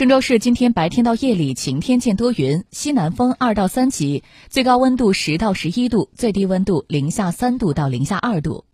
郑州市今天白天到夜里晴天见多云，西南风二到三级，最高温度十到十一度，最低温度零下三度到零下二度。